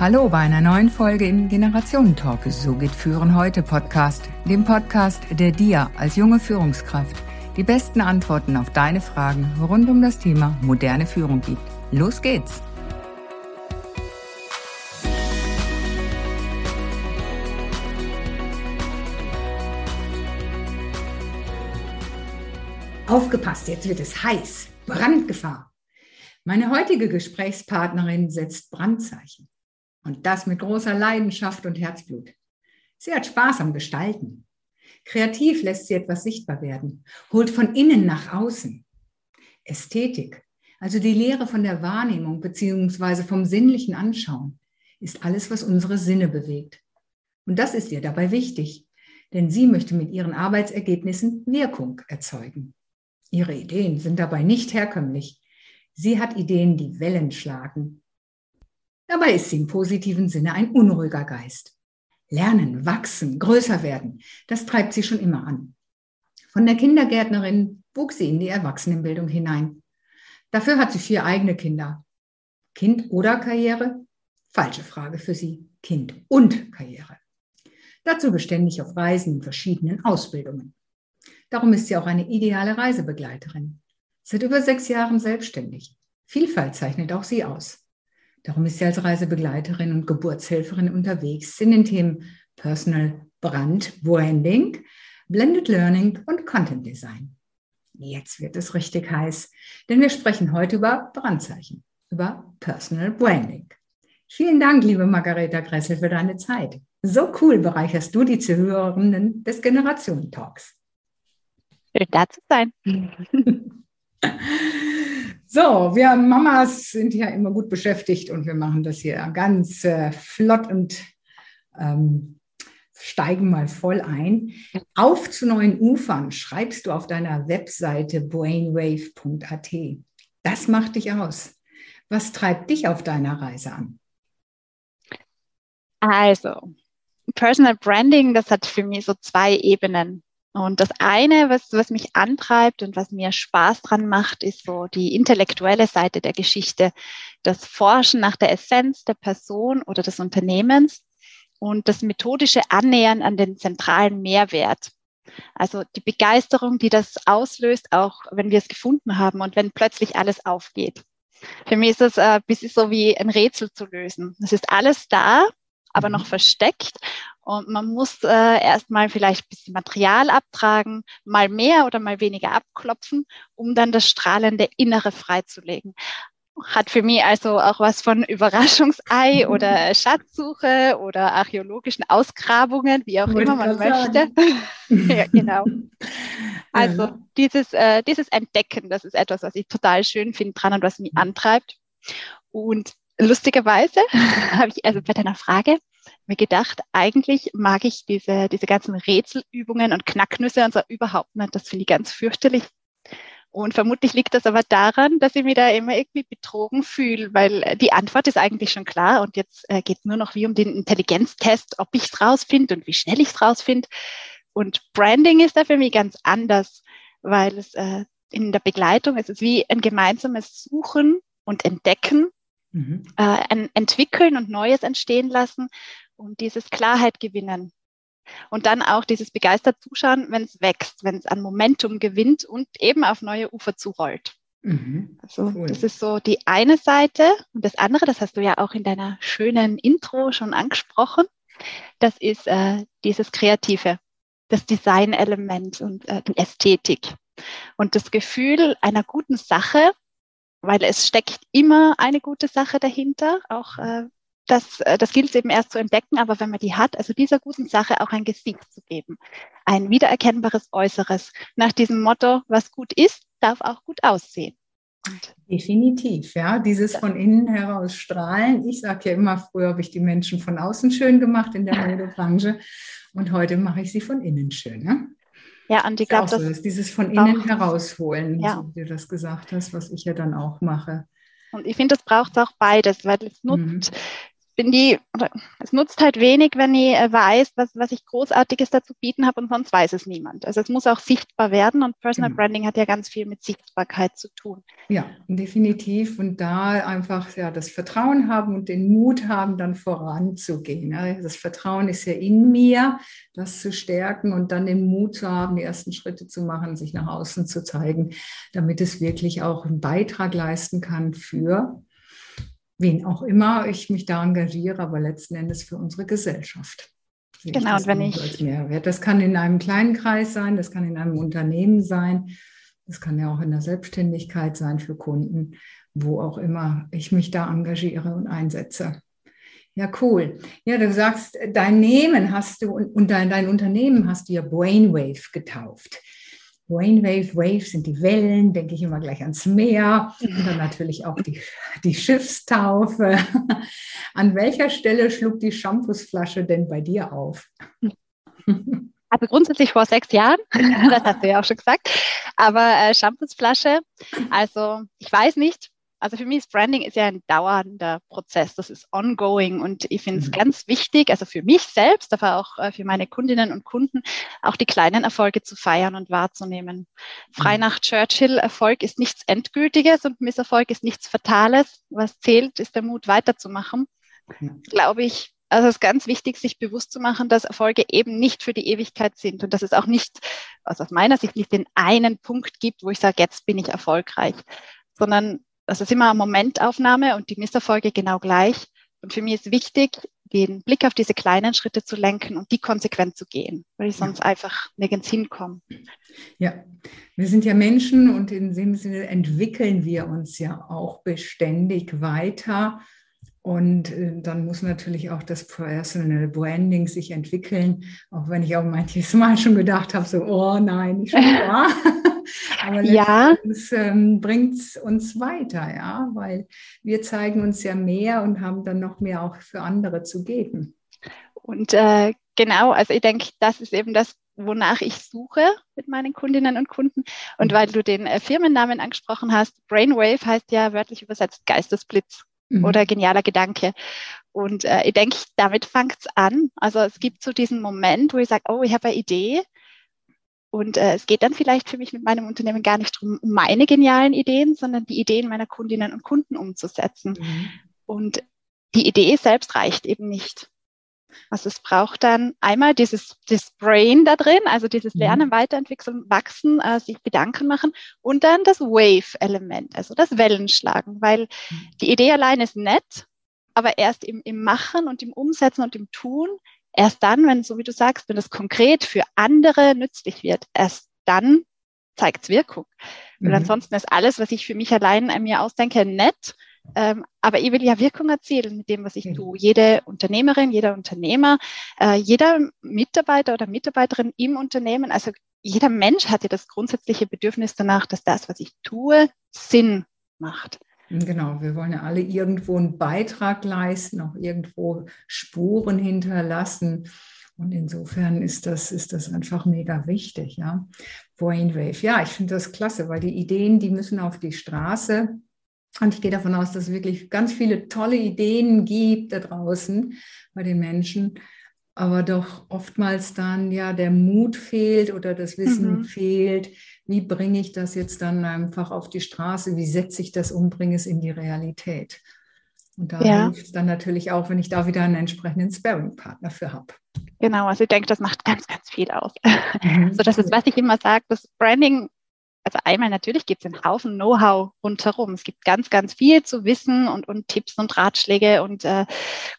Hallo bei einer neuen Folge im Generationentalk. So geht Führen heute Podcast, dem Podcast, der dir als junge Führungskraft die besten Antworten auf deine Fragen rund um das Thema moderne Führung gibt. Los geht's! Aufgepasst, jetzt wird es heiß. Brandgefahr. Meine heutige Gesprächspartnerin setzt Brandzeichen. Und das mit großer Leidenschaft und Herzblut. Sie hat Spaß am Gestalten. Kreativ lässt sie etwas sichtbar werden, holt von innen nach außen. Ästhetik, also die Lehre von der Wahrnehmung beziehungsweise vom sinnlichen Anschauen, ist alles, was unsere Sinne bewegt. Und das ist ihr dabei wichtig, denn sie möchte mit ihren Arbeitsergebnissen Wirkung erzeugen. Ihre Ideen sind dabei nicht herkömmlich. Sie hat Ideen, die Wellen schlagen. Dabei ist sie im positiven Sinne ein unruhiger Geist. Lernen, wachsen, größer werden, das treibt sie schon immer an. Von der Kindergärtnerin wuchs sie in die Erwachsenenbildung hinein. Dafür hat sie vier eigene Kinder. Kind oder Karriere? Falsche Frage für sie. Kind und Karriere. Dazu beständig auf Reisen in verschiedenen Ausbildungen. Darum ist sie auch eine ideale Reisebegleiterin. Seit über sechs Jahren selbstständig. Vielfalt zeichnet auch sie aus. Darum ist sie als Reisebegleiterin und Geburtshelferin unterwegs in den Themen Personal Brand, Branding, Blended Learning und Content Design. Jetzt wird es richtig heiß, denn wir sprechen heute über Brandzeichen, über Personal Branding. Vielen Dank, liebe Margareta Gressel, für deine Zeit. So cool bereicherst du die Zuhörerinnen des Generationen-Talks. Schön da zu sein. So, wir Mamas sind ja immer gut beschäftigt und wir machen das hier ganz äh, flott und ähm, steigen mal voll ein. Auf zu neuen Ufern schreibst du auf deiner Webseite brainwave.at. Das macht dich aus. Was treibt dich auf deiner Reise an? Also, Personal Branding, das hat für mich so zwei Ebenen. Und das eine, was, was mich antreibt und was mir Spaß dran macht, ist so die intellektuelle Seite der Geschichte, das Forschen nach der Essenz der Person oder des Unternehmens und das methodische Annähern an den zentralen Mehrwert. Also die Begeisterung, die das auslöst, auch wenn wir es gefunden haben und wenn plötzlich alles aufgeht. Für mich ist es äh, ein bisschen so wie ein Rätsel zu lösen. Es ist alles da, aber noch mhm. versteckt. Und man muss äh, erstmal vielleicht ein bisschen Material abtragen, mal mehr oder mal weniger abklopfen, um dann das strahlende Innere freizulegen. Hat für mich also auch was von Überraschungsei oder Schatzsuche oder archäologischen Ausgrabungen, wie auch immer man möchte. ja, genau. Also ja. dieses, äh, dieses Entdecken, das ist etwas, was ich total schön finde dran und was mich antreibt. Und lustigerweise habe ich also bei deiner Frage mir gedacht, eigentlich mag ich diese, diese ganzen Rätselübungen und Knacknüsse und so überhaupt nicht. Das finde ich ganz fürchterlich. Und vermutlich liegt das aber daran, dass ich mich da immer irgendwie betrogen fühle, weil die Antwort ist eigentlich schon klar und jetzt äh, geht nur noch wie um den Intelligenztest, ob ich es rausfinde und wie schnell ich es rausfinde. Und Branding ist da für mich ganz anders, weil es äh, in der Begleitung ist es wie ein gemeinsames Suchen und Entdecken mhm. äh, entwickeln und Neues entstehen lassen und dieses Klarheit gewinnen. Und dann auch dieses begeistert Zuschauen, wenn es wächst, wenn es an Momentum gewinnt und eben auf neue Ufer zurollt. Mhm. Also cool. das ist so die eine Seite und das andere, das hast du ja auch in deiner schönen Intro schon angesprochen, das ist äh, dieses Kreative, das Design-Element und äh, die Ästhetik und das Gefühl einer guten Sache, weil es steckt immer eine gute Sache dahinter. Auch äh, das, äh, das gilt es eben erst zu entdecken, aber wenn man die hat, also dieser guten Sache auch ein Gesicht zu geben, ein wiedererkennbares Äußeres. Nach diesem Motto, was gut ist, darf auch gut aussehen. Definitiv, ja, dieses von innen heraus strahlen. Ich sage ja immer, früher habe ich die Menschen von außen schön gemacht in der Modebranche und heute mache ich sie von innen schön. Ne? Ja, und ich glaube, das ist dieses von innen herausholen, ja. so wie du das gesagt hast, was ich ja dann auch mache. Und ich finde, das braucht auch beides, weil es nutzt, mhm. Bin die, es nutzt halt wenig, wenn ich äh, weiß, was, was ich Großartiges dazu bieten habe und sonst weiß es niemand. Also es muss auch sichtbar werden und Personal mhm. Branding hat ja ganz viel mit Sichtbarkeit zu tun. Ja, definitiv. Und da einfach ja, das Vertrauen haben und den Mut haben, dann voranzugehen. Das Vertrauen ist ja in mir, das zu stärken und dann den Mut zu haben, die ersten Schritte zu machen, sich nach außen zu zeigen, damit es wirklich auch einen Beitrag leisten kann für wen auch immer ich mich da engagiere, aber letzten Endes für unsere Gesellschaft. Genau, und wenn ich. Als Mehrwert. Das kann in einem kleinen Kreis sein, das kann in einem Unternehmen sein, das kann ja auch in der Selbstständigkeit sein für Kunden, wo auch immer ich mich da engagiere und einsetze. Ja, cool. Ja, du sagst, dein Nehmen hast du und dein, dein Unternehmen hast du ja Brainwave getauft. Brainwave, Wave sind die Wellen, denke ich immer gleich ans Meer und dann natürlich auch die, die Schiffstaufe. An welcher Stelle schlug die Shampoosflasche denn bei dir auf? Also grundsätzlich vor sechs Jahren, das hast du ja auch schon gesagt, aber äh, Shampoosflasche, also ich weiß nicht, also für mich ist Branding ist ja ein dauernder Prozess, das ist ongoing und ich finde es mhm. ganz wichtig, also für mich selbst, aber auch äh, für meine Kundinnen und Kunden, auch die kleinen Erfolge zu feiern und wahrzunehmen. Frei mhm. nach Churchill, Erfolg ist nichts Endgültiges und Misserfolg ist nichts Fatales. Was zählt, ist der Mut weiterzumachen. Mhm. Glaube ich, also es ist ganz wichtig, sich bewusst zu machen, dass Erfolge eben nicht für die Ewigkeit sind und dass es auch nicht, also aus meiner Sicht nicht den einen Punkt gibt, wo ich sage, jetzt bin ich erfolgreich, sondern das ist immer eine Momentaufnahme und die Misserfolge genau gleich. Und für mich ist wichtig, den Blick auf diese kleinen Schritte zu lenken und die konsequent zu gehen, weil ich sonst ja. einfach nirgends hinkomme. Ja, wir sind ja Menschen und in dem Sinne entwickeln wir uns ja auch beständig weiter. Und äh, dann muss natürlich auch das Personal Branding sich entwickeln, auch wenn ich auch manches Mal schon gedacht habe, so, oh nein, nicht schon wahr. Aber ja. ähm, bringt es uns weiter, ja, weil wir zeigen uns ja mehr und haben dann noch mehr auch für andere zu geben. Und äh, genau, also ich denke, das ist eben das, wonach ich suche mit meinen Kundinnen und Kunden. Und mhm. weil du den äh, Firmennamen angesprochen hast, Brainwave heißt ja wörtlich übersetzt Geistesblitz mhm. oder genialer Gedanke. Und äh, ich denke, damit fängt es an. Also es gibt so diesen Moment, wo ich sage, oh, ich habe eine Idee und äh, es geht dann vielleicht für mich mit meinem Unternehmen gar nicht darum, um meine genialen Ideen, sondern die Ideen meiner Kundinnen und Kunden umzusetzen. Mhm. Und die Idee selbst reicht eben nicht. Also es braucht dann einmal dieses, dieses Brain da drin, also dieses mhm. Lernen, Weiterentwickeln, Wachsen, äh, sich Gedanken machen und dann das Wave-Element, also das Wellenschlagen, weil mhm. die Idee allein ist nett, aber erst im, im Machen und im Umsetzen und im Tun Erst dann, wenn, so wie du sagst, wenn es konkret für andere nützlich wird, erst dann zeigt es Wirkung. Mhm. Und ansonsten ist alles, was ich für mich allein an mir ausdenke, nett. Ähm, aber ich will ja Wirkung erzielen mit dem, was ich mhm. tue. Jede Unternehmerin, jeder Unternehmer, äh, jeder Mitarbeiter oder Mitarbeiterin im Unternehmen, also jeder Mensch hat ja das grundsätzliche Bedürfnis danach, dass das, was ich tue, Sinn macht. Genau, wir wollen ja alle irgendwo einen Beitrag leisten, auch irgendwo Spuren hinterlassen. Und insofern ist das, ist das einfach mega wichtig, ja. Brainwave, ja, ich finde das klasse, weil die Ideen, die müssen auf die Straße. Und ich gehe davon aus, dass es wirklich ganz viele tolle Ideen gibt da draußen bei den Menschen, aber doch oftmals dann ja der Mut fehlt oder das Wissen mhm. fehlt, wie bringe ich das jetzt dann einfach auf die Straße, wie setze ich das um, bringe es in die Realität. Und da ja. hilft es dann natürlich auch, wenn ich da wieder einen entsprechenden Sparing-Partner für habe. Genau, also ich denke, das macht ganz, ganz viel aus. Mhm. so, das ist, was ich immer sage, das Branding also einmal natürlich gibt es einen Haufen Know-how rundherum. Es gibt ganz, ganz viel zu wissen und, und Tipps und Ratschläge und äh,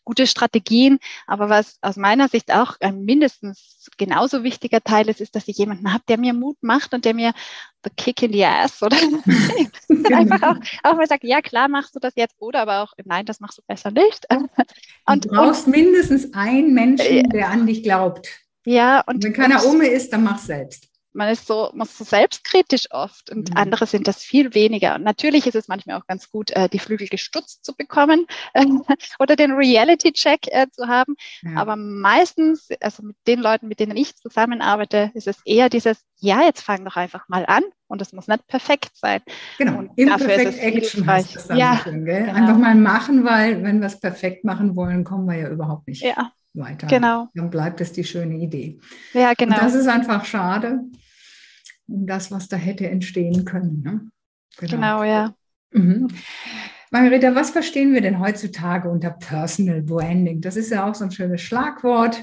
gute Strategien. Aber was aus meiner Sicht auch ein mindestens genauso wichtiger Teil ist, ist, dass ich jemanden habe, der mir Mut macht und der mir the kick in the ass oder genau. einfach auch, auch mal sagt, ja klar machst du das jetzt oder aber auch, nein, das machst du besser nicht. Und, du brauchst und, mindestens einen Menschen, der an dich glaubt. Ja, und wenn keiner um ist, dann mach selbst. Man ist so, man ist so selbstkritisch oft und mhm. andere sind das viel weniger. Und natürlich ist es manchmal auch ganz gut, äh, die Flügel gestutzt zu bekommen äh, oder den Reality-Check äh, zu haben. Ja. Aber meistens, also mit den Leuten, mit denen ich zusammenarbeite, ist es eher dieses, ja, jetzt fang doch einfach mal an und es muss nicht perfekt sein. Genau, und Imperfect Action heißt das dann ja, schön, gell? Genau. Einfach mal machen, weil wenn wir es perfekt machen wollen, kommen wir ja überhaupt nicht. Ja weiter. Genau. Dann bleibt es die schöne Idee. Ja, genau. Und das ist einfach schade um das, was da hätte entstehen können. Ne? Genau. genau, ja. Mhm. Margareta, was verstehen wir denn heutzutage unter Personal Branding? Das ist ja auch so ein schönes Schlagwort.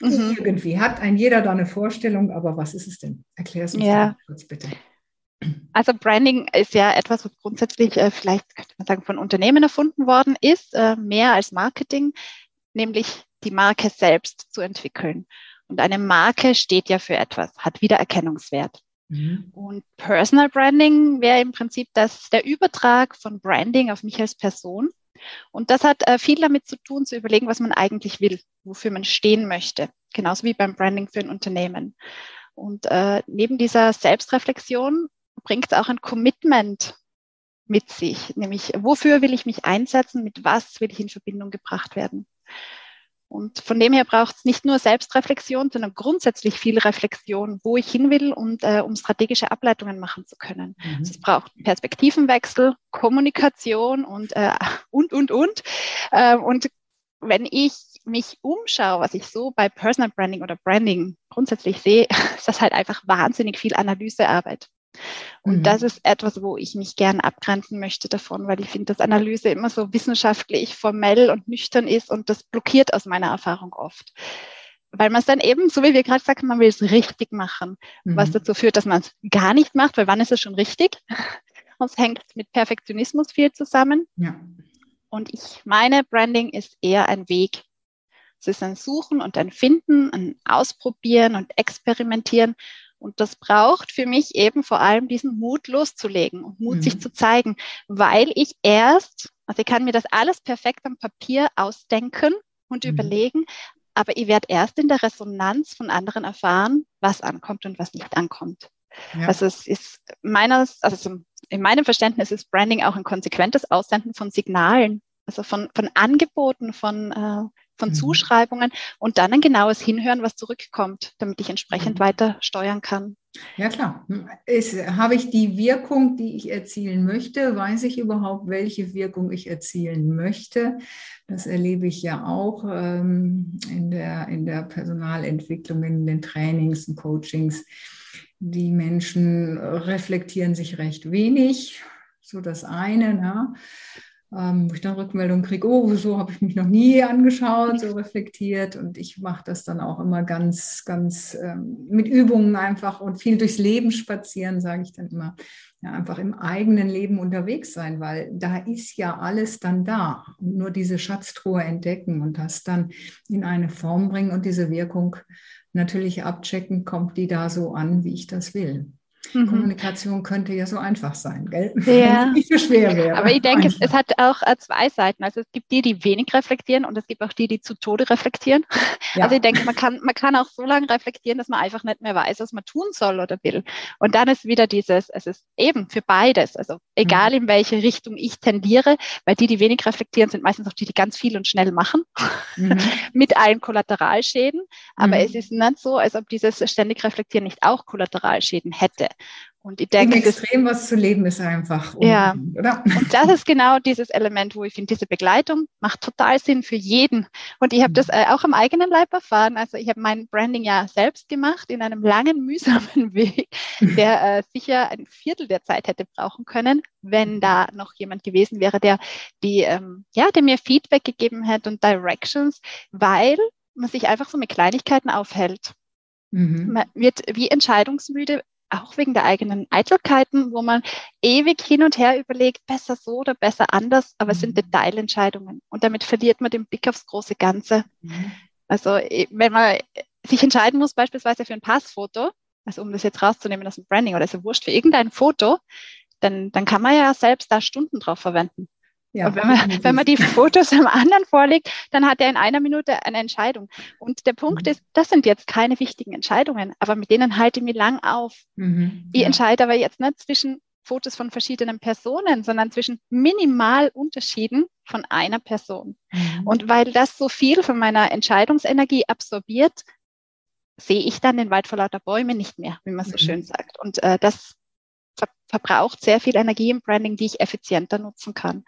Mhm. Irgendwie hat ein jeder da eine Vorstellung, aber was ist es denn? Erklär es uns ja. kurz bitte. Also Branding ist ja etwas, was grundsätzlich äh, vielleicht könnte man sagen von Unternehmen erfunden worden ist, äh, mehr als Marketing, nämlich die Marke selbst zu entwickeln. Und eine Marke steht ja für etwas, hat Wiedererkennungswert. Mhm. Und Personal Branding wäre im Prinzip das, der Übertrag von Branding auf mich als Person. Und das hat äh, viel damit zu tun, zu überlegen, was man eigentlich will, wofür man stehen möchte. Genauso wie beim Branding für ein Unternehmen. Und äh, neben dieser Selbstreflexion bringt es auch ein Commitment mit sich, nämlich wofür will ich mich einsetzen, mit was will ich in Verbindung gebracht werden. Und von dem her braucht es nicht nur Selbstreflexion, sondern grundsätzlich viel Reflexion, wo ich hin will und äh, um strategische Ableitungen machen zu können. Mhm. Also es braucht Perspektivenwechsel, Kommunikation und äh, und und und. Äh, und wenn ich mich umschaue, was ich so bei Personal Branding oder Branding grundsätzlich sehe, ist das halt einfach wahnsinnig viel Analysearbeit. Und mhm. das ist etwas, wo ich mich gern abgrenzen möchte davon, weil ich finde, dass Analyse immer so wissenschaftlich, formell und nüchtern ist und das blockiert aus meiner Erfahrung oft. Weil man es dann eben, so wie wir gerade sagten, man will es richtig machen, mhm. was dazu führt, dass man es gar nicht macht, weil wann ist es schon richtig? Und es hängt mit Perfektionismus viel zusammen. Ja. Und ich meine, Branding ist eher ein Weg. Es ist ein Suchen und ein Finden, ein Ausprobieren und Experimentieren und das braucht für mich eben vor allem diesen Mut loszulegen und Mut mhm. sich zu zeigen, weil ich erst, also ich kann mir das alles perfekt am Papier ausdenken und mhm. überlegen, aber ich werde erst in der Resonanz von anderen erfahren, was ankommt und was nicht ankommt. Ja. Also es ist meines, also in meinem Verständnis ist Branding auch ein konsequentes Aussenden von Signalen, also von, von Angeboten, von, äh, von mhm. Zuschreibungen und dann ein genaues Hinhören, was zurückkommt, damit ich entsprechend mhm. weiter steuern kann. Ja klar. Ist, habe ich die Wirkung, die ich erzielen möchte? Weiß ich überhaupt, welche Wirkung ich erzielen möchte? Das erlebe ich ja auch ähm, in, der, in der Personalentwicklung, in den Trainings und Coachings. Die Menschen reflektieren sich recht wenig, so das eine. Ne? Ähm, wo ich dann Rückmeldung kriege, oh, so habe ich mich noch nie angeschaut, so reflektiert. Und ich mache das dann auch immer ganz, ganz ähm, mit Übungen einfach und viel durchs Leben spazieren, sage ich dann immer. Ja, einfach im eigenen Leben unterwegs sein, weil da ist ja alles dann da. Und nur diese Schatztruhe entdecken und das dann in eine Form bringen und diese Wirkung natürlich abchecken, kommt die da so an, wie ich das will. Mhm. Kommunikation könnte ja so einfach sein, gell? Ja. nicht so schwer wäre. Aber ich denke, es, es, hat auch äh, zwei Seiten. Also es gibt die, die wenig reflektieren und es gibt auch die, die zu Tode reflektieren. Ja. Also ich denke, man kann, man kann auch so lange reflektieren, dass man einfach nicht mehr weiß, was man tun soll oder will. Und dann ist wieder dieses, es ist eben für beides. Also egal mhm. in welche Richtung ich tendiere, weil die, die wenig reflektieren, sind meistens auch die, die ganz viel und schnell machen. Mhm. Mit allen Kollateralschäden. Aber mhm. es ist nicht so, als ob dieses ständig Reflektieren nicht auch Kollateralschäden hätte. Und ich denke, Im Extrem was zu leben ist einfach. Ja, oder? und das ist genau dieses Element, wo ich finde, diese Begleitung macht total Sinn für jeden. Und ich habe mhm. das äh, auch am eigenen Leib erfahren. Also ich habe mein Branding ja selbst gemacht in einem langen, mühsamen Weg, der äh, sicher ein Viertel der Zeit hätte brauchen können, wenn da noch jemand gewesen wäre, der die, ähm, ja, der mir Feedback gegeben hätte und Directions, weil man sich einfach so mit Kleinigkeiten aufhält. Mhm. Man wird wie entscheidungsmüde, auch wegen der eigenen Eitelkeiten, wo man ewig hin und her überlegt, besser so oder besser anders, aber es sind mhm. Detailentscheidungen und damit verliert man den Blick aufs große Ganze. Mhm. Also wenn man sich entscheiden muss, beispielsweise für ein Passfoto, also um das jetzt rauszunehmen aus dem Branding oder ist ja wurscht, für irgendein Foto, dann, dann kann man ja selbst da Stunden drauf verwenden. Ja, und wenn man, wenn man die Fotos am anderen vorlegt, dann hat er in einer Minute eine Entscheidung. Und der Punkt mhm. ist, das sind jetzt keine wichtigen Entscheidungen, aber mit denen halte ich mich lang auf. Mhm. Ich entscheide aber jetzt nicht zwischen Fotos von verschiedenen Personen, sondern zwischen Minimalunterschieden von einer Person. Mhm. Und weil das so viel von meiner Entscheidungsenergie absorbiert, sehe ich dann den Wald vor lauter Bäumen nicht mehr, wie man so mhm. schön sagt. Und äh, das verbraucht sehr viel Energie im Branding, die ich effizienter nutzen kann.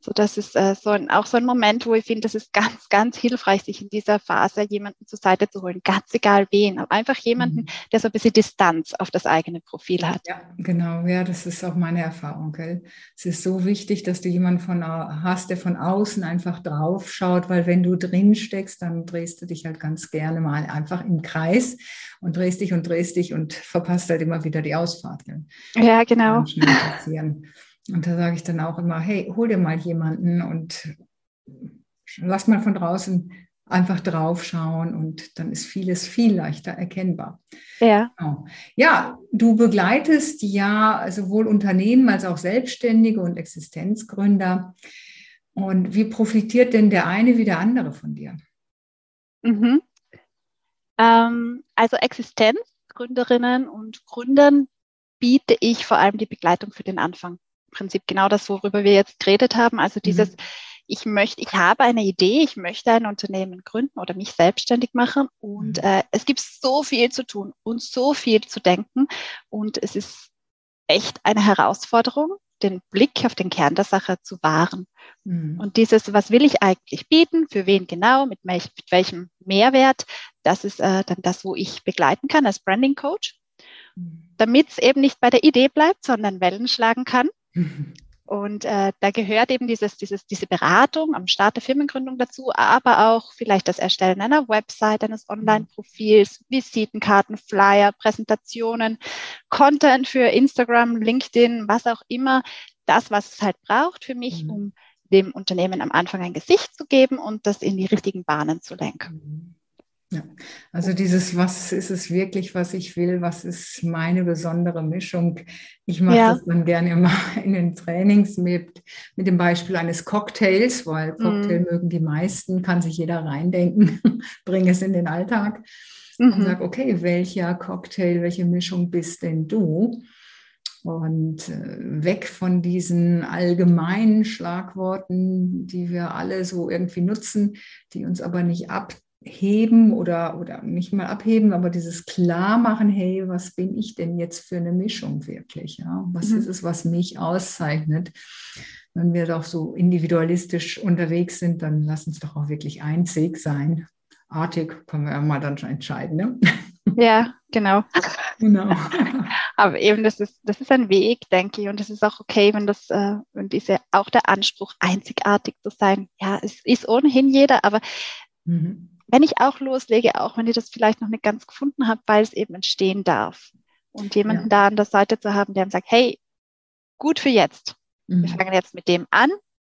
So, das ist äh, so ein, auch so ein Moment, wo ich finde, das ist ganz, ganz hilfreich, sich in dieser Phase jemanden zur Seite zu holen, ganz egal wen, aber einfach jemanden, mhm. der so ein bisschen Distanz auf das eigene Profil hat. Ja, genau, ja, das ist auch meine Erfahrung. Gell? Es ist so wichtig, dass du jemanden von, hast, der von außen einfach drauf schaut, weil wenn du drin steckst, dann drehst du dich halt ganz gerne mal einfach im Kreis und drehst dich und drehst dich und verpasst halt immer wieder die Ausfahrt. Gell? Ja, genau genau. Und da sage ich dann auch immer, hey, hol dir mal jemanden und lass mal von draußen einfach drauf schauen und dann ist vieles viel leichter erkennbar. Ja. Genau. Ja, du begleitest ja sowohl Unternehmen als auch Selbstständige und Existenzgründer. Und wie profitiert denn der eine wie der andere von dir? Mhm. Ähm, also Existenzgründerinnen und Gründern biete ich vor allem die Begleitung für den Anfang. Im Prinzip genau das, worüber wir jetzt geredet haben. Also dieses, mhm. ich möchte, ich habe eine Idee, ich möchte ein Unternehmen gründen oder mich selbstständig machen und mhm. äh, es gibt so viel zu tun und so viel zu denken und es ist echt eine Herausforderung, den Blick auf den Kern der Sache zu wahren. Mhm. Und dieses, was will ich eigentlich bieten, für wen genau, mit, welch, mit welchem Mehrwert, das ist äh, dann das, wo ich begleiten kann als Branding Coach damit es eben nicht bei der Idee bleibt, sondern Wellen schlagen kann. Und äh, da gehört eben dieses, dieses, diese Beratung am Start der Firmengründung dazu, aber auch vielleicht das Erstellen einer Website, eines Online-Profils, Visitenkarten, Flyer, Präsentationen, Content für Instagram, LinkedIn, was auch immer. Das, was es halt braucht für mich, mhm. um dem Unternehmen am Anfang ein Gesicht zu geben und das in die richtigen Bahnen zu lenken. Ja, also dieses, was ist es wirklich, was ich will, was ist meine besondere Mischung? Ich mache ja. das dann gerne immer in den Trainings mit, mit dem Beispiel eines Cocktails, weil Cocktail mm. mögen die meisten, kann sich jeder reindenken, bringe es in den Alltag mhm. und sage, okay, welcher Cocktail, welche Mischung bist denn du? Und äh, weg von diesen allgemeinen Schlagworten, die wir alle so irgendwie nutzen, die uns aber nicht ab heben oder, oder nicht mal abheben, aber dieses Klarmachen, hey, was bin ich denn jetzt für eine Mischung wirklich? Ja? Was mhm. ist es, was mich auszeichnet? Wenn wir doch so individualistisch unterwegs sind, dann lass uns doch auch wirklich einzig sein. Artig können wir ja mal dann schon entscheiden. Ne? Ja, genau. genau. Aber eben, das ist, das ist ein Weg, denke ich, und es ist auch okay, wenn das, äh, wenn diese, auch der Anspruch, einzigartig zu sein, ja, es ist ohnehin jeder, aber mhm wenn ich auch loslege, auch wenn ich das vielleicht noch nicht ganz gefunden habe, weil es eben entstehen darf. Und jemanden ja. da an der Seite zu haben, der sagt, hey, gut für jetzt. Mhm. Wir fangen jetzt mit dem an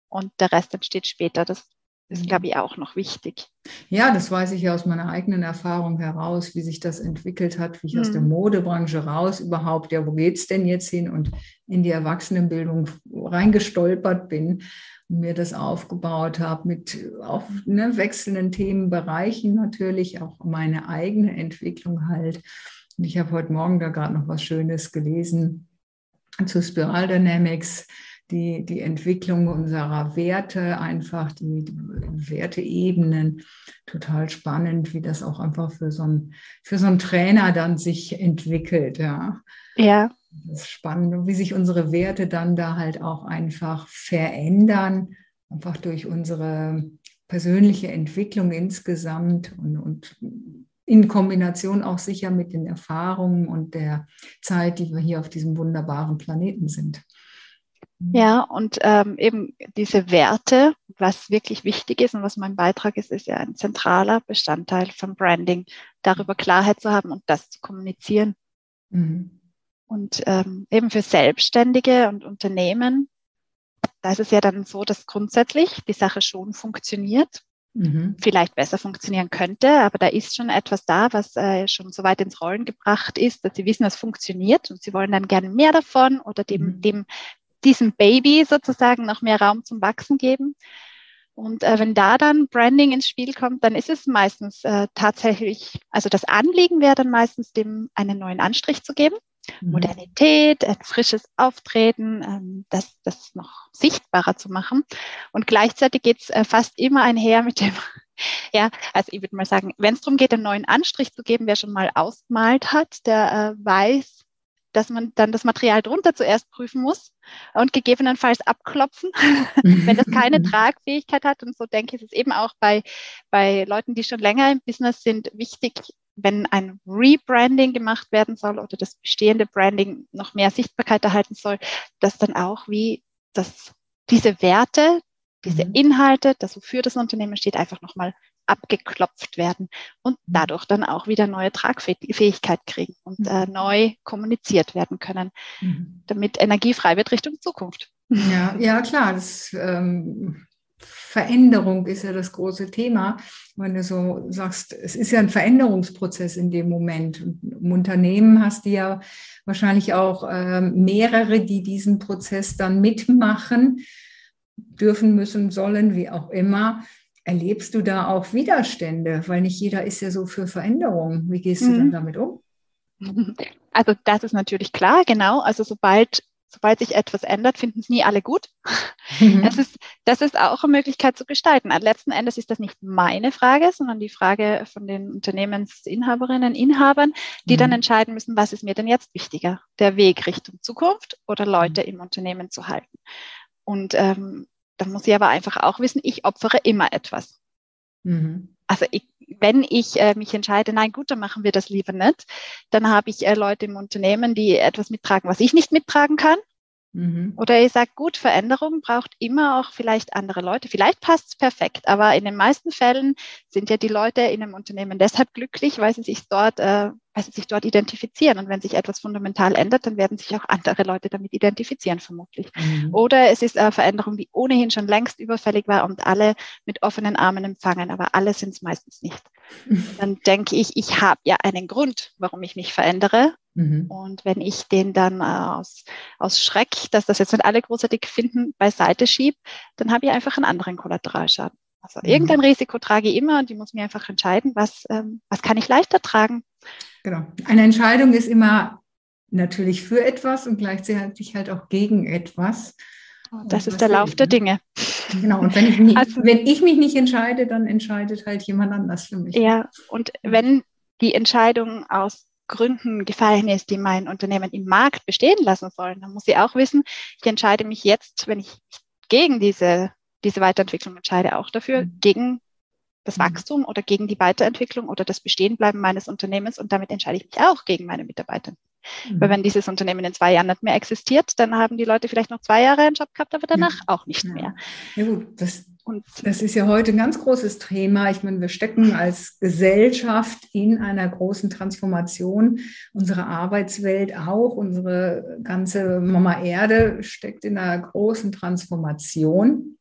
und der Rest entsteht später. Das ist, glaube ich, auch noch wichtig. Ja, das weiß ich ja aus meiner eigenen Erfahrung heraus, wie sich das entwickelt hat, wie ich mhm. aus der mhm. Modebranche raus überhaupt, ja, wo geht es denn jetzt hin und in die Erwachsenenbildung reingestolpert bin und mir das aufgebaut habe mit auch ne, wechselnden Themenbereichen natürlich, auch meine eigene Entwicklung halt. Und ich habe heute Morgen da gerade noch was Schönes gelesen zu Spiral Dynamics die, die Entwicklung unserer Werte, einfach die, Werteebenen. Total spannend, wie das auch einfach für so, ein, für so einen Trainer dann sich entwickelt. Ja. ja. Das ist spannend, wie sich unsere Werte dann da halt auch einfach verändern, einfach durch unsere persönliche Entwicklung insgesamt und, und in Kombination auch sicher mit den Erfahrungen und der Zeit, die wir hier auf diesem wunderbaren Planeten sind. Ja, und ähm, eben diese Werte, was wirklich wichtig ist und was mein Beitrag ist, ist ja ein zentraler Bestandteil von Branding, darüber Klarheit zu haben und das zu kommunizieren. Mhm. Und ähm, eben für Selbstständige und Unternehmen, da ist es ja dann so, dass grundsätzlich die Sache schon funktioniert, mhm. vielleicht besser funktionieren könnte, aber da ist schon etwas da, was äh, schon so weit ins Rollen gebracht ist, dass sie wissen, es funktioniert und sie wollen dann gerne mehr davon oder dem, mhm. dem diesem Baby sozusagen noch mehr Raum zum Wachsen geben. Und äh, wenn da dann Branding ins Spiel kommt, dann ist es meistens äh, tatsächlich, also das Anliegen wäre dann meistens, dem einen neuen Anstrich zu geben. Mhm. Modernität, ein frisches Auftreten, ähm, das, das noch sichtbarer zu machen. Und gleichzeitig geht es äh, fast immer einher mit dem, ja, also ich würde mal sagen, wenn es darum geht, einen neuen Anstrich zu geben, wer schon mal ausgemalt hat, der äh, weiß, dass man dann das Material drunter zuerst prüfen muss und gegebenenfalls abklopfen, wenn das keine Tragfähigkeit hat. Und so denke ich, ist es eben auch bei, bei Leuten, die schon länger im Business sind, wichtig, wenn ein Rebranding gemacht werden soll oder das bestehende Branding noch mehr Sichtbarkeit erhalten soll, dass dann auch wie das, diese Werte, diese mhm. Inhalte, das wofür das Unternehmen steht, einfach nochmal abgeklopft werden und mhm. dadurch dann auch wieder neue Tragfähigkeit kriegen und äh, mhm. neu kommuniziert werden können, mhm. damit Energie frei wird Richtung Zukunft. Ja, ja klar, das ähm, Veränderung ist ja das große Thema. Wenn du so sagst, es ist ja ein Veränderungsprozess in dem Moment. Und Im Unternehmen hast du ja wahrscheinlich auch äh, mehrere, die diesen Prozess dann mitmachen dürfen, müssen, sollen, wie auch immer. Erlebst du da auch Widerstände? Weil nicht jeder ist ja so für Veränderungen. Wie gehst du mhm. dann damit um? Also das ist natürlich klar, genau. Also sobald, sobald sich etwas ändert, finden es nie alle gut. Mhm. Das, ist, das ist auch eine Möglichkeit zu gestalten. Letzten Endes ist das nicht meine Frage, sondern die Frage von den Unternehmensinhaberinnen, Inhabern, die mhm. dann entscheiden müssen, was ist mir denn jetzt wichtiger? Der Weg Richtung Zukunft oder Leute mhm. im Unternehmen zu halten? Und ähm, dann muss ich aber einfach auch wissen, ich opfere immer etwas. Mhm. Also ich, wenn ich äh, mich entscheide, nein, gut, dann machen wir das lieber nicht, dann habe ich äh, Leute im Unternehmen, die etwas mittragen, was ich nicht mittragen kann. Mhm. Oder ich sage, gut, Veränderung braucht immer auch vielleicht andere Leute. Vielleicht passt es perfekt, aber in den meisten Fällen sind ja die Leute in einem Unternehmen deshalb glücklich, weil sie sich dort äh, weil sie sich dort identifizieren. Und wenn sich etwas fundamental ändert, dann werden sich auch andere Leute damit identifizieren, vermutlich. Mhm. Oder es ist eine Veränderung, die ohnehin schon längst überfällig war und alle mit offenen Armen empfangen, aber alle sind es meistens nicht. Dann denke ich, ich habe ja einen Grund, warum ich mich verändere. Mhm. Und wenn ich den dann äh, aus, aus Schreck, dass das jetzt nicht alle großartig finden, beiseite schiebe, dann habe ich einfach einen anderen Kollateralschaden. Also mhm. irgendein Risiko trage ich immer und ich muss mir einfach entscheiden, was, ähm, was kann ich leichter tragen Genau. Eine Entscheidung ist immer natürlich für etwas und gleichzeitig halt auch gegen etwas. Oh, das ist der Lauf der ne? Dinge. Genau, und wenn ich, mich, also, wenn ich mich nicht entscheide, dann entscheidet halt jemand anders für mich. Ja, und wenn die Entscheidung aus Gründen gefallen ist, die mein Unternehmen im Markt bestehen lassen sollen, dann muss ich auch wissen, ich entscheide mich jetzt, wenn ich gegen diese, diese Weiterentwicklung entscheide, auch dafür, mhm. gegen das mhm. Wachstum oder gegen die Weiterentwicklung oder das Bestehenbleiben meines Unternehmens und damit entscheide ich mich auch gegen meine Mitarbeiter. Mhm. Weil wenn dieses Unternehmen in zwei Jahren nicht mehr existiert, dann haben die Leute vielleicht noch zwei Jahre einen Job gehabt, aber danach ja. auch nicht mehr. Ja gut, das, und, das ist ja heute ein ganz großes Thema. Ich meine, wir stecken als Gesellschaft in einer großen Transformation. Unsere Arbeitswelt auch, unsere ganze Mama Erde steckt in einer großen Transformation.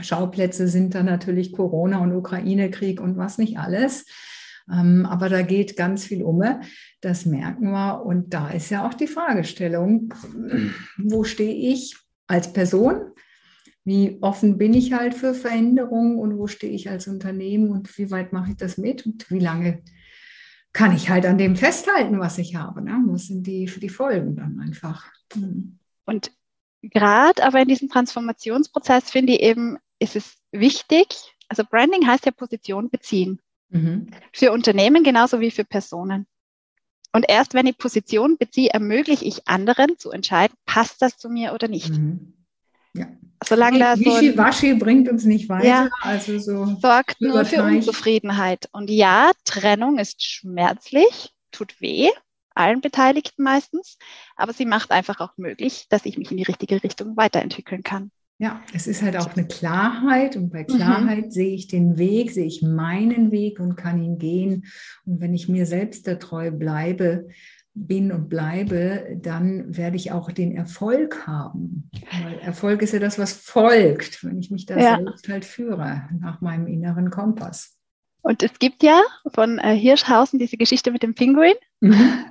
Schauplätze sind dann natürlich Corona und Ukraine-Krieg und was nicht alles. Ähm, aber da geht ganz viel um. Das merken wir. Und da ist ja auch die Fragestellung, wo stehe ich als Person? Wie offen bin ich halt für Veränderungen und wo stehe ich als Unternehmen und wie weit mache ich das mit und wie lange kann ich halt an dem festhalten, was ich habe? Ne? Was sind die, die Folgen dann einfach? Hm. Und gerade aber in diesem Transformationsprozess finde ich eben, ist es wichtig, also Branding heißt ja Position beziehen. Mhm. Für Unternehmen genauso wie für Personen. Und erst wenn ich Position beziehe, ermögliche ich anderen zu entscheiden, passt das zu mir oder nicht. Mhm. Ja. Solange da so Wischi-Waschi bringt uns nicht weiter. Ja, also so sorgt nur für Unzufriedenheit. Und ja, Trennung ist schmerzlich, tut weh, allen Beteiligten meistens, aber sie macht einfach auch möglich, dass ich mich in die richtige Richtung weiterentwickeln kann. Ja, es ist halt auch eine Klarheit und bei mhm. Klarheit mhm. sehe ich den Weg, sehe ich meinen Weg und kann ihn gehen. Und wenn ich mir selbst der treu bleibe, bin und bleibe, dann werde ich auch den Erfolg haben. Weil Erfolg ist ja das, was folgt, wenn ich mich da ja. selbst halt führe, nach meinem inneren Kompass. Und es gibt ja von äh, Hirschhausen diese Geschichte mit dem Pinguin. Mhm.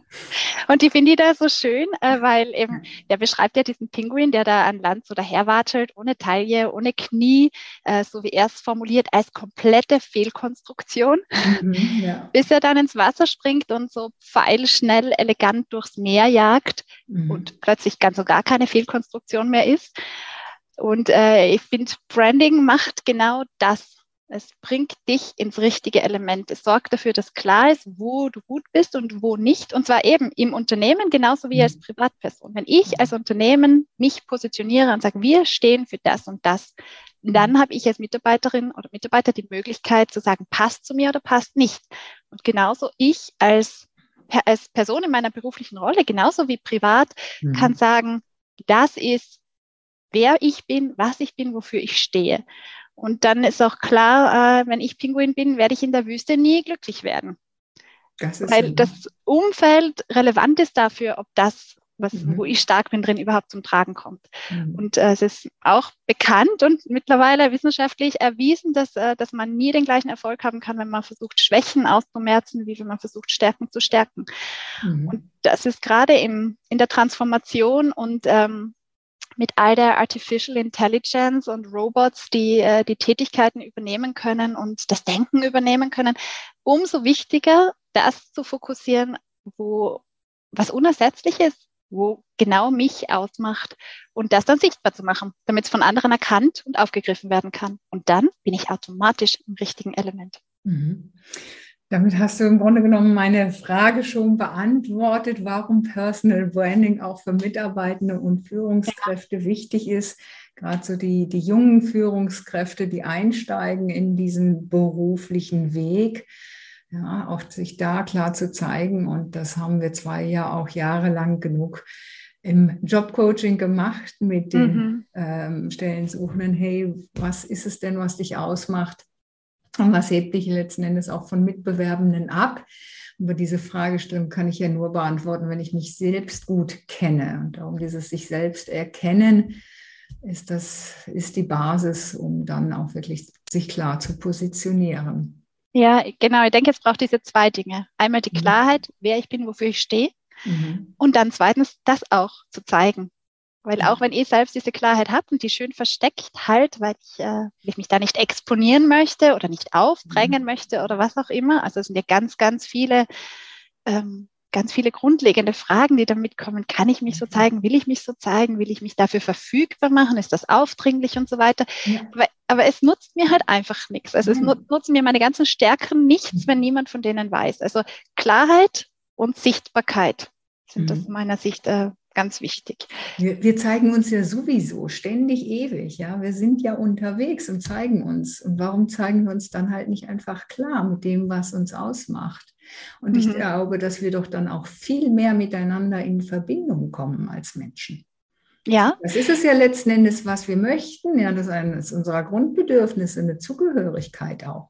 Und die finde ich da so schön, äh, weil eben der beschreibt ja diesen Pinguin, der da an Land so daherwatschelt, ohne Taille, ohne Knie, äh, so wie er es formuliert, als komplette Fehlkonstruktion, mhm, ja. bis er dann ins Wasser springt und so pfeilschnell, elegant durchs Meer jagt mhm. und plötzlich ganz so gar keine Fehlkonstruktion mehr ist. Und äh, ich finde, Branding macht genau das. Es bringt dich ins richtige Element. Es sorgt dafür, dass klar ist, wo du gut bist und wo nicht. Und zwar eben im Unternehmen genauso wie als mhm. Privatperson. Wenn ich als Unternehmen mich positioniere und sage, wir stehen für das und das, dann habe ich als Mitarbeiterin oder Mitarbeiter die Möglichkeit zu sagen, passt zu mir oder passt nicht. Und genauso ich als, als Person in meiner beruflichen Rolle, genauso wie privat, mhm. kann sagen, das ist, wer ich bin, was ich bin, wofür ich stehe. Und dann ist auch klar, äh, wenn ich Pinguin bin, werde ich in der Wüste nie glücklich werden. Das Weil so. das Umfeld relevant ist dafür, ob das, was, mhm. wo ich stark bin, drin überhaupt zum Tragen kommt. Mhm. Und äh, es ist auch bekannt und mittlerweile wissenschaftlich erwiesen, dass, äh, dass man nie den gleichen Erfolg haben kann, wenn man versucht, Schwächen auszumerzen, wie wenn man versucht, Stärken zu stärken. Mhm. Und das ist gerade in der Transformation und ähm, mit all der Artificial Intelligence und Robots, die äh, die Tätigkeiten übernehmen können und das Denken übernehmen können, umso wichtiger, das zu fokussieren, wo was unersetzlich ist, wo genau mich ausmacht und das dann sichtbar zu machen, damit es von anderen erkannt und aufgegriffen werden kann. Und dann bin ich automatisch im richtigen Element. Mhm. Damit hast du im Grunde genommen meine Frage schon beantwortet, warum Personal Branding auch für Mitarbeitende und Führungskräfte ja. wichtig ist. Gerade so die, die jungen Führungskräfte, die einsteigen in diesen beruflichen Weg, ja, auch sich da klar zu zeigen. Und das haben wir zwei ja auch jahrelang genug im Jobcoaching gemacht mit den mhm. ähm, Stellensuchenden. Hey, was ist es denn, was dich ausmacht? Und was hebt dich letzten Endes auch von Mitbewerbenden ab? Aber diese Fragestellung kann ich ja nur beantworten, wenn ich mich selbst gut kenne. Und darum dieses sich selbst erkennen ist das, ist die Basis, um dann auch wirklich sich klar zu positionieren. Ja, genau. Ich denke, es braucht diese zwei Dinge. Einmal die mhm. Klarheit, wer ich bin, wofür ich stehe. Mhm. Und dann zweitens, das auch zu zeigen. Weil auch wenn ihr selbst diese Klarheit habt und die schön versteckt halt, weil ich, äh, ich mich da nicht exponieren möchte oder nicht aufdrängen mhm. möchte oder was auch immer. Also es sind ja ganz, ganz viele, ähm, ganz viele grundlegende Fragen, die damit kommen. Kann ich mich so mhm. zeigen? Will ich mich so zeigen? Will ich mich dafür verfügbar machen? Ist das aufdringlich und so weiter? Ja. Aber, aber, es nutzt mir halt einfach nichts. Also es nut, nutzen mir meine ganzen Stärken nichts, mhm. wenn niemand von denen weiß. Also Klarheit und Sichtbarkeit sind mhm. aus meiner Sicht äh, ganz wichtig. Wir, wir, zeigen uns ja sowieso ständig ewig, ja. Wir sind ja unterwegs und zeigen uns. Und warum zeigen wir uns dann halt nicht einfach klar mit dem, was uns ausmacht? Und mhm. ich glaube, dass wir doch dann auch viel mehr miteinander in Verbindung kommen als Menschen. Ja. Das ist es ja letzten Endes, was wir möchten. Ja, das ist eines unserer Grundbedürfnisse, eine Zugehörigkeit auch.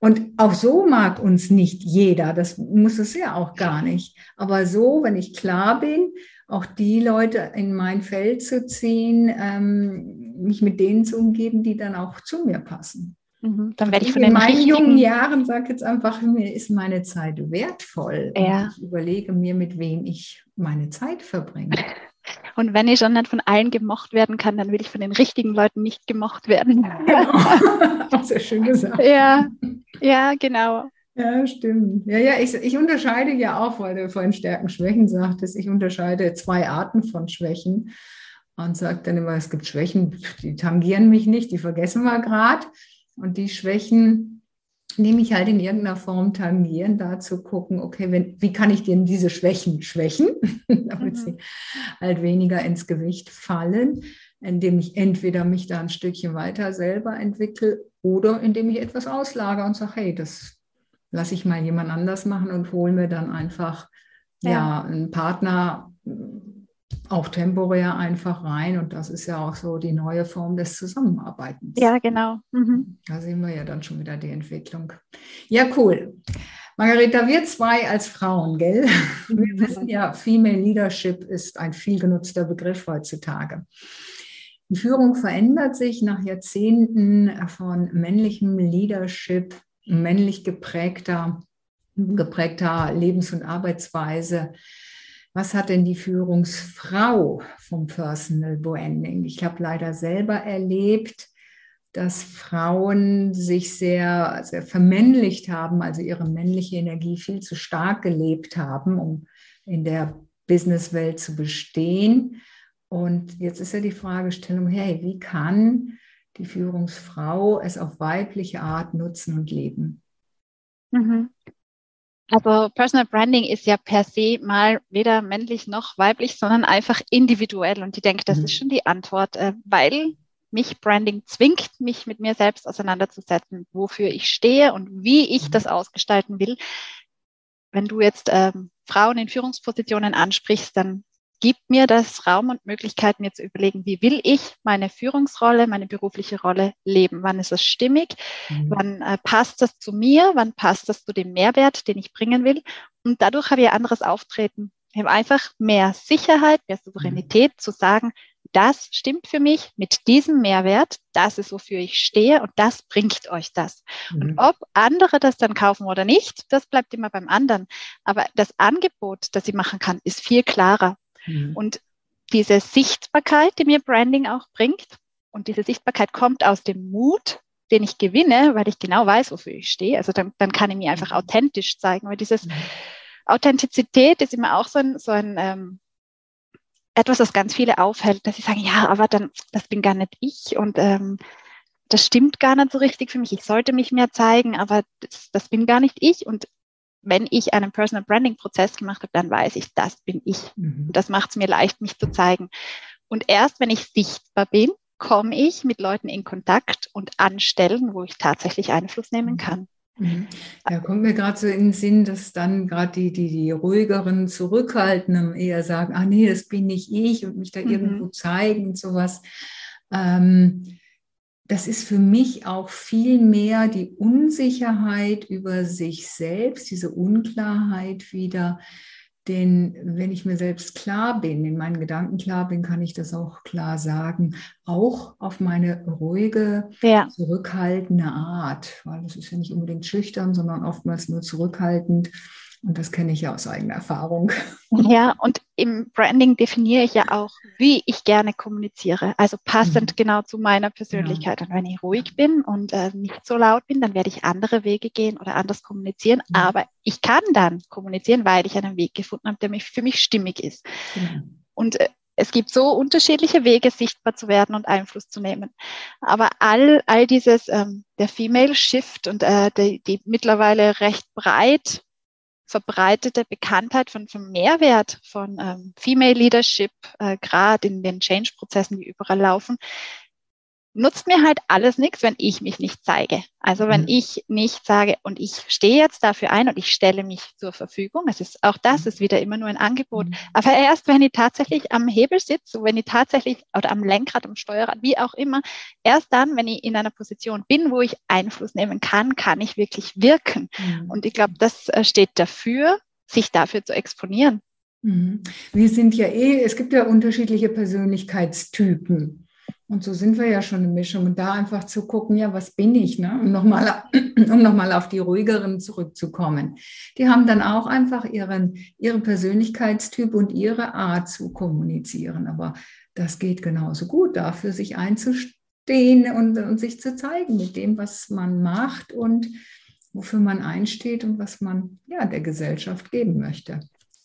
Und auch so mag uns nicht jeder, das muss es ja auch gar nicht. Aber so, wenn ich klar bin, auch die Leute in mein Feld zu ziehen, ähm, mich mit denen zu umgeben, die dann auch zu mir passen. Mhm, dann werde ich von in meinen jungen Jahren sage jetzt einfach, mir ist meine Zeit wertvoll. Ja. ich überlege mir, mit wem ich meine Zeit verbringe. Und wenn ich schon nicht von allen gemocht werden kann, dann will ich von den richtigen Leuten nicht gemocht werden. Genau. Sehr schön gesagt. Ja, ja, genau. Ja, stimmt. Ja, ja, ich, ich unterscheide ja auch, weil du vorhin Stärken, Schwächen sagtest, ich unterscheide zwei Arten von Schwächen und sage dann immer, es gibt Schwächen, die tangieren mich nicht, die vergessen wir gerade. Und die Schwächen nehme ich halt in irgendeiner Form tangieren, da zu gucken, okay, wenn, wie kann ich denn diese Schwächen schwächen, damit mhm. sie halt weniger ins Gewicht fallen, indem ich entweder mich da ein Stückchen weiter selber entwickle oder indem ich etwas auslagere und sage, hey, das lasse ich mal jemand anders machen und hole mir dann einfach ja. ja. einen Partner auch temporär einfach rein. Und das ist ja auch so die neue Form des Zusammenarbeitens. Ja, genau. Mhm. Da sehen wir ja dann schon wieder die Entwicklung. Ja, cool. Margareta, wir zwei als Frauen, gell? Wir wissen ja, Female Leadership ist ein viel genutzter Begriff heutzutage. Die Führung verändert sich nach Jahrzehnten von männlichem Leadership männlich geprägter, geprägter Lebens- und Arbeitsweise. Was hat denn die Führungsfrau vom Personal Branding? Ich habe leider selber erlebt, dass Frauen sich sehr, sehr vermännlicht haben, also ihre männliche Energie viel zu stark gelebt haben, um in der Businesswelt zu bestehen. Und jetzt ist ja die Fragestellung, hey, wie kann die Führungsfrau es auf weibliche Art nutzen und leben? Mhm. Also Personal Branding ist ja per se mal weder männlich noch weiblich, sondern einfach individuell. Und ich denke, das mhm. ist schon die Antwort, äh, weil mich Branding zwingt, mich mit mir selbst auseinanderzusetzen, wofür ich stehe und wie ich mhm. das ausgestalten will. Wenn du jetzt ähm, Frauen in Führungspositionen ansprichst, dann gibt mir das Raum und Möglichkeit, mir zu überlegen, wie will ich meine Führungsrolle, meine berufliche Rolle leben? Wann ist das stimmig? Mhm. Wann äh, passt das zu mir? Wann passt das zu dem Mehrwert, den ich bringen will? Und dadurch habe ich anderes Auftreten. Ich habe einfach mehr Sicherheit, mehr Souveränität mhm. zu sagen, das stimmt für mich mit diesem Mehrwert, das ist, wofür ich stehe und das bringt euch das. Mhm. Und ob andere das dann kaufen oder nicht, das bleibt immer beim anderen. Aber das Angebot, das ich machen kann, ist viel klarer. Mhm. Und diese Sichtbarkeit, die mir Branding auch bringt, und diese Sichtbarkeit kommt aus dem Mut, den ich gewinne, weil ich genau weiß, wofür ich stehe. Also dann, dann kann ich mir einfach mhm. authentisch zeigen, weil dieses mhm. Authentizität ist immer auch so ein, so ein ähm, etwas, das ganz viele aufhält, dass sie sagen, ja, aber dann, das bin gar nicht ich und ähm, das stimmt gar nicht so richtig für mich. Ich sollte mich mehr zeigen, aber das, das bin gar nicht ich. Und wenn ich einen Personal Branding Prozess gemacht habe, dann weiß ich, das bin ich. Mhm. Das macht es mir leicht, mich zu zeigen. Und erst wenn ich sichtbar bin, komme ich mit Leuten in Kontakt und an Stellen, wo ich tatsächlich Einfluss nehmen mhm. kann. Mhm. Da kommt mir gerade so in den Sinn, dass dann gerade die, die, die ruhigeren, zurückhaltenden eher sagen, ah nee, das bin nicht ich und mich da mhm. irgendwo zeigen und sowas. Ähm, das ist für mich auch viel mehr die Unsicherheit über sich selbst, diese Unklarheit wieder, denn wenn ich mir selbst klar bin, in meinen Gedanken klar bin, kann ich das auch klar sagen, auch auf meine ruhige, ja. zurückhaltende Art, weil das ist ja nicht unbedingt schüchtern, sondern oftmals nur zurückhaltend. Und das kenne ich ja aus eigener Erfahrung. Ja, und im Branding definiere ich ja auch, wie ich gerne kommuniziere. Also passend mhm. genau zu meiner Persönlichkeit. Ja. Und wenn ich ruhig bin und äh, nicht so laut bin, dann werde ich andere Wege gehen oder anders kommunizieren. Mhm. Aber ich kann dann kommunizieren, weil ich einen Weg gefunden habe, der mich, für mich stimmig ist. Mhm. Und äh, es gibt so unterschiedliche Wege, sichtbar zu werden und Einfluss zu nehmen. Aber all, all dieses, ähm, der Female Shift und äh, die, die mittlerweile recht breit verbreitete Bekanntheit von, vom Mehrwert von ähm, Female Leadership, äh, gerade in den Change-Prozessen, die überall laufen, nutzt mir halt alles nichts, wenn ich mich nicht zeige. Also wenn mhm. ich nicht sage, und ich stehe jetzt dafür ein und ich stelle mich zur Verfügung. Es ist, auch das mhm. ist wieder immer nur ein Angebot. Mhm. Aber erst wenn ich tatsächlich am Hebel sitze, wenn ich tatsächlich, oder am Lenkrad, am Steuerrad, wie auch immer, erst dann, wenn ich in einer Position bin, wo ich Einfluss nehmen kann, kann ich wirklich wirken. Mhm. Und ich glaube, das äh, steht dafür, sich dafür zu exponieren. Mhm. Wir sind ja eh, es gibt ja unterschiedliche Persönlichkeitstypen. Und so sind wir ja schon eine Mischung. Und da einfach zu gucken, ja, was bin ich, ne? um nochmal um noch auf die ruhigeren zurückzukommen. Die haben dann auch einfach ihren, ihren Persönlichkeitstyp und ihre Art zu kommunizieren. Aber das geht genauso gut, dafür sich einzustehen und, und sich zu zeigen mit dem, was man macht und wofür man einsteht und was man ja der Gesellschaft geben möchte.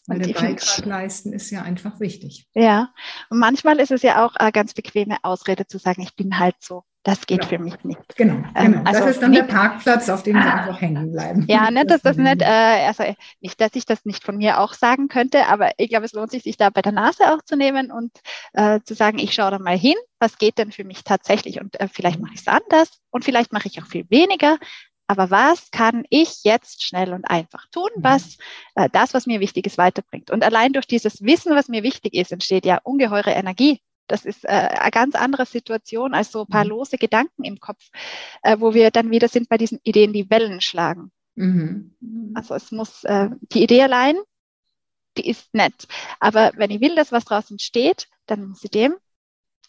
Weil der Beitrag leisten ist ja einfach wichtig. Ja, und manchmal ist es ja auch eine ganz bequeme Ausrede zu sagen, ich bin halt so. Das geht genau. für mich nicht. Genau, ähm, genau. Also das ist dann nicht, der Parkplatz, auf dem wir ah. einfach hängen bleiben. Ja, nicht, dass das nicht, äh, also nicht, dass ich das nicht von mir auch sagen könnte, aber ich glaube, es lohnt sich, sich da bei der Nase auch zu nehmen und äh, zu sagen, ich schaue da mal hin, was geht denn für mich tatsächlich und äh, vielleicht mache ich es anders und vielleicht mache ich auch viel weniger, aber was kann ich jetzt schnell und einfach tun, mhm. was äh, das, was mir wichtig ist, weiterbringt. Und allein durch dieses Wissen, was mir wichtig ist, entsteht ja ungeheure Energie. Das ist äh, eine ganz andere Situation als so ein paar mhm. lose Gedanken im Kopf, äh, wo wir dann wieder sind bei diesen Ideen, die Wellen schlagen. Mhm. Also es muss äh, die Idee allein, die ist nett. Aber wenn ich will, dass was draußen steht, dann muss ich dem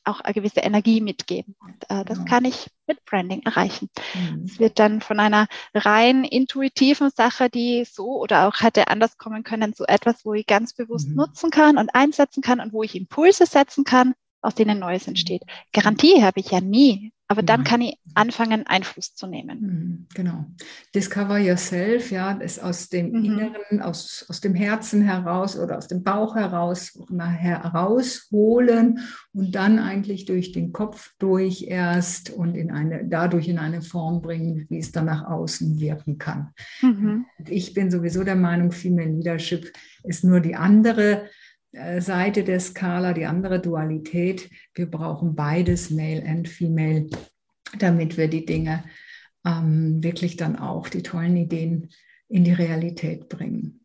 auch eine gewisse Energie mitgeben. Und, äh, das ja. kann ich mit Branding erreichen. Mhm. Es wird dann von einer rein intuitiven Sache, die so oder auch hätte anders kommen können, zu etwas, wo ich ganz bewusst mhm. nutzen kann und einsetzen kann und wo ich Impulse setzen kann, aus denen Neues entsteht. Garantie habe ich ja nie. Aber dann Nein. kann ich anfangen, Einfluss zu nehmen. Mhm, genau. Discover yourself, ja, ist aus dem mhm. Inneren, aus, aus dem Herzen heraus oder aus dem Bauch heraus herausholen und dann eigentlich durch den Kopf durch erst und in eine, dadurch in eine Form bringen, wie es dann nach außen wirken kann. Mhm. Ich bin sowieso der Meinung, Female Leadership ist nur die andere äh, Seite der Skala, die andere Dualität. Wir brauchen beides, Male and Female, damit wir die Dinge ähm, wirklich dann auch, die tollen Ideen in die Realität bringen.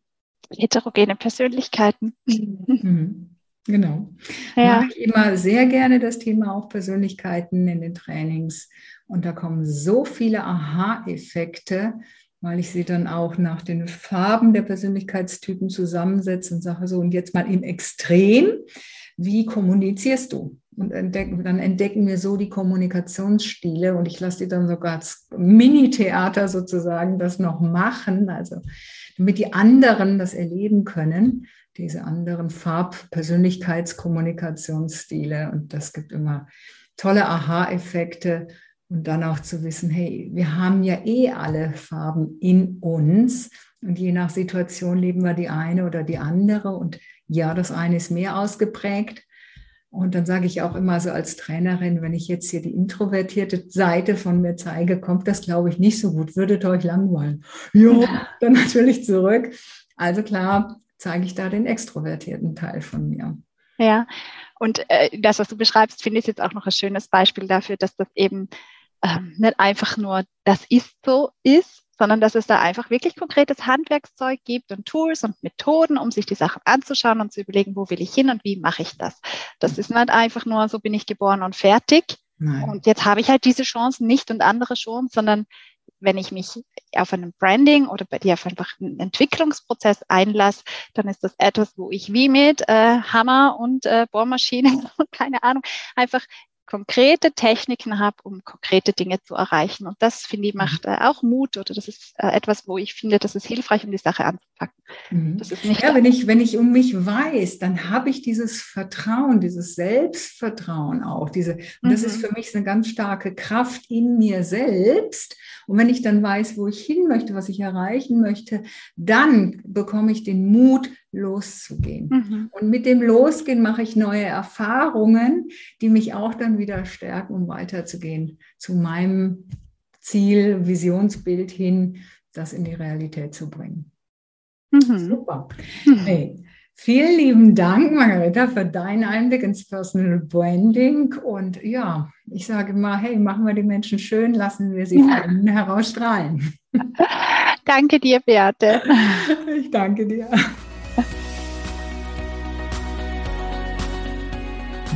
Heterogene Persönlichkeiten. Mhm. Genau. Ja. Mache ich immer sehr gerne das Thema auch Persönlichkeiten in den Trainings. Und da kommen so viele Aha-Effekte, weil ich sie dann auch nach den Farben der Persönlichkeitstypen zusammensetze und sage so, und jetzt mal im Extrem, wie kommunizierst du? Und entdecken, dann entdecken wir so die Kommunikationsstile und ich lasse die dann sogar als Mini-Theater sozusagen das noch machen, also damit die anderen das erleben können, diese anderen Farb-Persönlichkeitskommunikationsstile. Und das gibt immer tolle Aha-Effekte und dann auch zu wissen, hey, wir haben ja eh alle Farben in uns. Und je nach Situation leben wir die eine oder die andere. Und ja, das eine ist mehr ausgeprägt. Und dann sage ich auch immer so als Trainerin, wenn ich jetzt hier die introvertierte Seite von mir zeige, kommt das, glaube ich, nicht so gut. Würdet ihr euch langweilen? Ja, dann natürlich zurück. Also klar, zeige ich da den extrovertierten Teil von mir. Ja, und äh, das, was du beschreibst, finde ich jetzt auch noch ein schönes Beispiel dafür, dass das eben ähm, nicht einfach nur das ist so ist, sondern dass es da einfach wirklich konkretes Handwerkszeug gibt und Tools und Methoden, um sich die Sachen anzuschauen und zu überlegen, wo will ich hin und wie mache ich das. Das ist nicht einfach nur, so bin ich geboren und fertig. Nein. Und jetzt habe ich halt diese Chancen nicht und andere Chancen, sondern wenn ich mich auf einen Branding oder bei dir auf einfach einen Entwicklungsprozess einlasse, dann ist das etwas, wo ich wie mit äh, Hammer und äh, Bohrmaschine und keine Ahnung einfach konkrete Techniken habe, um konkrete Dinge zu erreichen. Und das, finde ich, macht mhm. äh, auch Mut oder das ist äh, etwas, wo ich finde, das ist hilfreich, um die Sache anzupacken. Mhm. Das ist nicht ja, wenn ich, wenn ich um mich weiß, dann habe ich dieses Vertrauen, dieses Selbstvertrauen auch. Diese, und das mhm. ist für mich eine ganz starke Kraft in mir selbst. Und wenn ich dann weiß, wo ich hin möchte, was ich erreichen möchte, dann bekomme ich den Mut, loszugehen. Mhm. Und mit dem Losgehen mache ich neue Erfahrungen, die mich auch dann wieder stärken, um weiterzugehen zu meinem Ziel, Visionsbild hin, das in die Realität zu bringen. Mhm. Super. Mhm. Hey, vielen lieben Dank, Margareta, für deinen Einblick ins Personal Branding. Und ja, ich sage mal, hey, machen wir die Menschen schön, lassen wir sie ja. herausstrahlen. Danke dir, Beate. Ich danke dir.